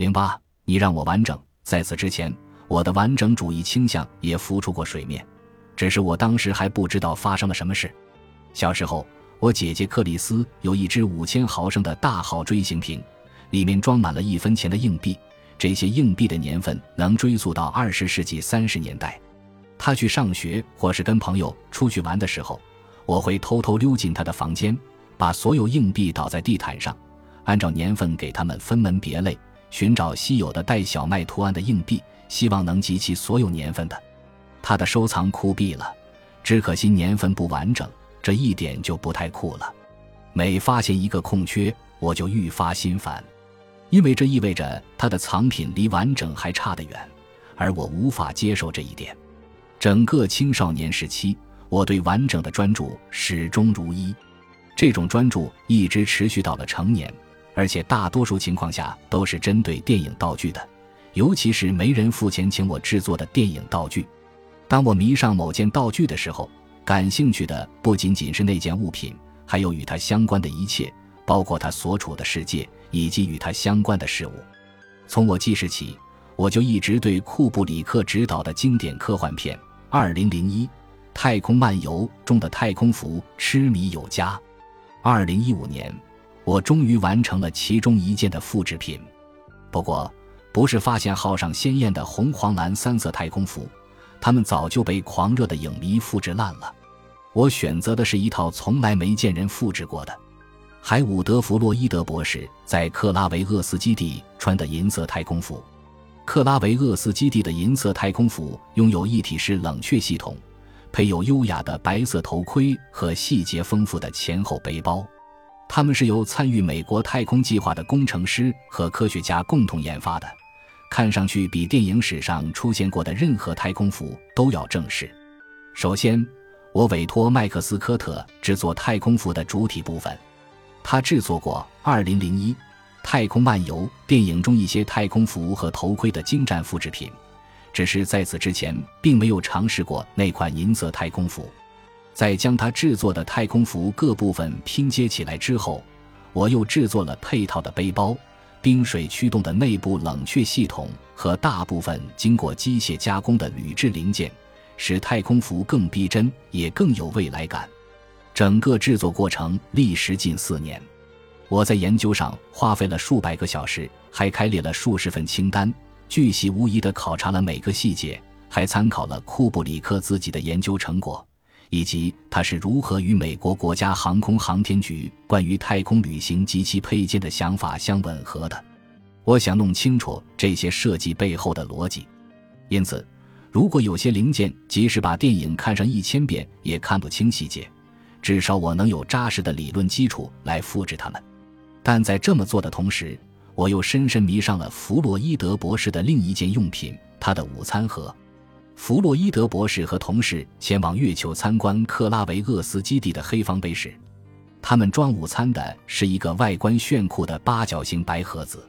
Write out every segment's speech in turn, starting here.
零八，你让我完整。在此之前，我的完整主义倾向也浮出过水面，只是我当时还不知道发生了什么事。小时候，我姐姐克里斯有一只五千毫升的大号锥形瓶，里面装满了一分钱的硬币。这些硬币的年份能追溯到二十世纪三十年代。她去上学或是跟朋友出去玩的时候，我会偷偷溜进她的房间，把所有硬币倒在地毯上，按照年份给他们分门别类。寻找稀有的带小麦图案的硬币，希望能集齐所有年份的。他的收藏酷毙了，只可惜年份不完整，这一点就不太酷了。每发现一个空缺，我就愈发心烦，因为这意味着他的藏品离完整还差得远，而我无法接受这一点。整个青少年时期，我对完整的专注始终如一，这种专注一直持续到了成年。而且大多数情况下都是针对电影道具的，尤其是没人付钱请我制作的电影道具。当我迷上某件道具的时候，感兴趣的不仅仅是那件物品，还有与它相关的一切，包括它所处的世界以及与它相关的事物。从我记事起，我就一直对库布里克执导的经典科幻片《二零零一太空漫游》中的太空服痴迷有加。二零一五年。我终于完成了其中一件的复制品，不过不是发现号上鲜艳的红、黄、蓝三色太空服，它们早就被狂热的影迷复制烂了。我选择的是一套从来没见人复制过的海伍德·弗洛伊德博士在克拉维厄斯基地穿的银色太空服。克拉维厄斯基地的银色太空服拥有一体式冷却系统，配有优雅的白色头盔和细节丰富的前后背包。他们是由参与美国太空计划的工程师和科学家共同研发的，看上去比电影史上出现过的任何太空服都要正式。首先，我委托麦克斯科特制作太空服的主体部分，他制作过《二零零一太空漫游》电影中一些太空服和头盔的精湛复制品，只是在此之前并没有尝试过那款银色太空服。在将他制作的太空服各部分拼接起来之后，我又制作了配套的背包、冰水驱动的内部冷却系统和大部分经过机械加工的铝制零件，使太空服更逼真，也更有未来感。整个制作过程历时近四年，我在研究上花费了数百个小时，还开列了数十份清单，巨细无遗地考察了每个细节，还参考了库布里克自己的研究成果。以及他是如何与美国国家航空航天局关于太空旅行及其配件的想法相吻合的？我想弄清楚这些设计背后的逻辑。因此，如果有些零件即使把电影看上一千遍也看不清细节，至少我能有扎实的理论基础来复制它们。但在这么做的同时，我又深深迷上了弗洛伊德博士的另一件用品——他的午餐盒。弗洛伊德博士和同事前往月球参观克拉维厄斯基地的黑方碑时，他们装午餐的是一个外观炫酷的八角形白盒子，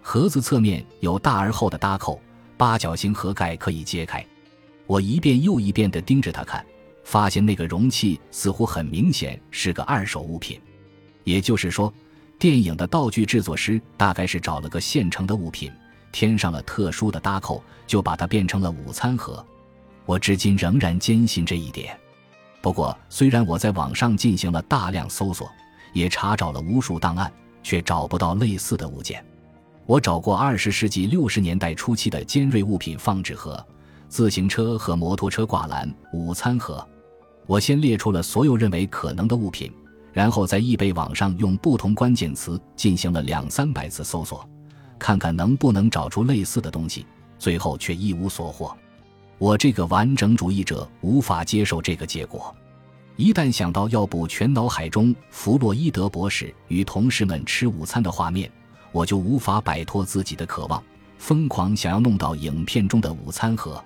盒子侧面有大而厚的搭扣，八角形盒盖可以揭开。我一遍又一遍地盯着它看，发现那个容器似乎很明显是个二手物品，也就是说，电影的道具制作师大概是找了个现成的物品。添上了特殊的搭扣，就把它变成了午餐盒。我至今仍然坚信这一点。不过，虽然我在网上进行了大量搜索，也查找了无数档案，却找不到类似的物件。我找过二十世纪六十年代初期的尖锐物品放置盒、自行车和摩托车挂篮、午餐盒。我先列出了所有认为可能的物品，然后在易贝网上用不同关键词进行了两三百次搜索。看看能不能找出类似的东西，最后却一无所获。我这个完整主义者无法接受这个结果。一旦想到要补全脑海中弗洛伊德博士与同事们吃午餐的画面，我就无法摆脱自己的渴望，疯狂想要弄到影片中的午餐盒。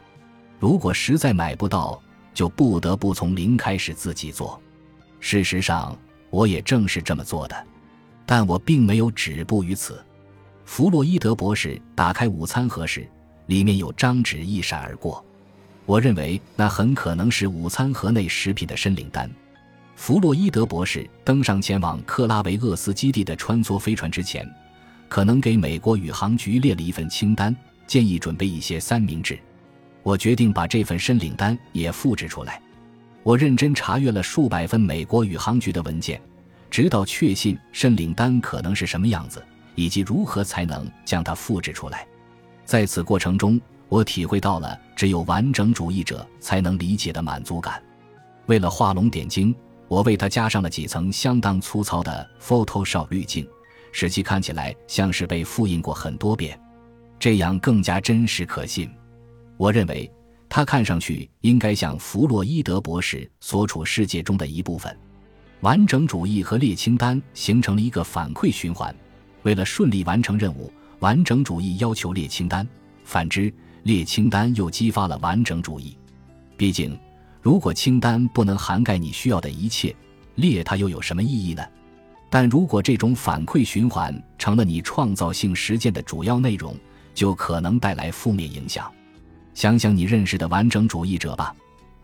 如果实在买不到，就不得不从零开始自己做。事实上，我也正是这么做的，但我并没有止步于此。弗洛伊德博士打开午餐盒时，里面有张纸一闪而过。我认为那很可能是午餐盒内食品的申领单。弗洛伊德博士登上前往克拉维厄斯基地的穿梭飞船之前，可能给美国宇航局列了一份清单，建议准备一些三明治。我决定把这份申领单也复制出来。我认真查阅了数百份美国宇航局的文件，直到确信申领单可能是什么样子，以及如何才能将它复制出来。在此过程中，我体会到了只有完整主义者才能理解的满足感。为了画龙点睛，我为它加上了几层相当粗糙的 Photoshop 滤镜，使其看起来像是被复印过很多遍，这样更加真实可信。我认为，它看上去应该像弗洛伊德博士所处世界中的一部分。完整主义和列清单形成了一个反馈循环。为了顺利完成任务，完整主义要求列清单；反之，列清单又激发了完整主义。毕竟，如果清单不能涵盖你需要的一切，列它又有什么意义呢？但如果这种反馈循环成了你创造性实践的主要内容，就可能带来负面影响。想想你认识的完整主义者吧，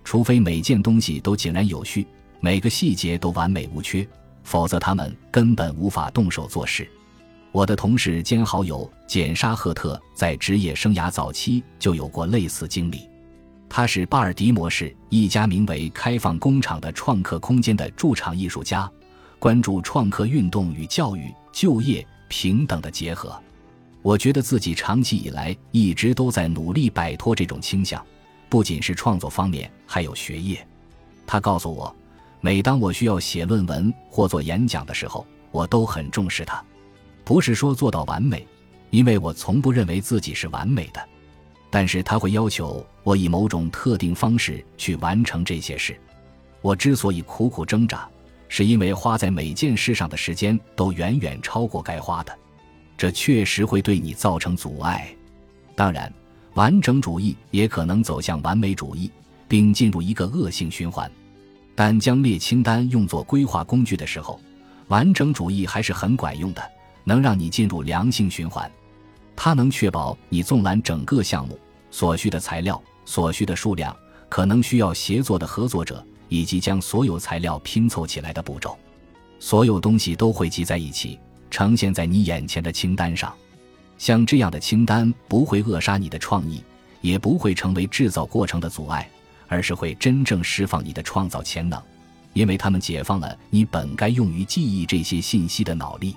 除非每件东西都井然有序，每个细节都完美无缺，否则他们根本无法动手做事。我的同事兼好友简·沙赫特在职业生涯早期就有过类似经历。他是巴尔的摩市一家名为“开放工厂”的创客空间的驻场艺术家，关注创客运动与教育、就业、平等的结合。我觉得自己长期以来一直都在努力摆脱这种倾向，不仅是创作方面，还有学业。他告诉我，每当我需要写论文或做演讲的时候，我都很重视他。不是说做到完美，因为我从不认为自己是完美的，但是他会要求我以某种特定方式去完成这些事。我之所以苦苦挣扎，是因为花在每件事上的时间都远远超过该花的，这确实会对你造成阻碍。当然，完整主义也可能走向完美主义，并进入一个恶性循环。但将列清单用作规划工具的时候，完整主义还是很管用的。能让你进入良性循环，它能确保你纵览整个项目所需的材料、所需的数量、可能需要协作的合作者以及将所有材料拼凑起来的步骤，所有东西都汇集在一起，呈现在你眼前的清单上。像这样的清单不会扼杀你的创意，也不会成为制造过程的阻碍，而是会真正释放你的创造潜能，因为它们解放了你本该用于记忆这些信息的脑力。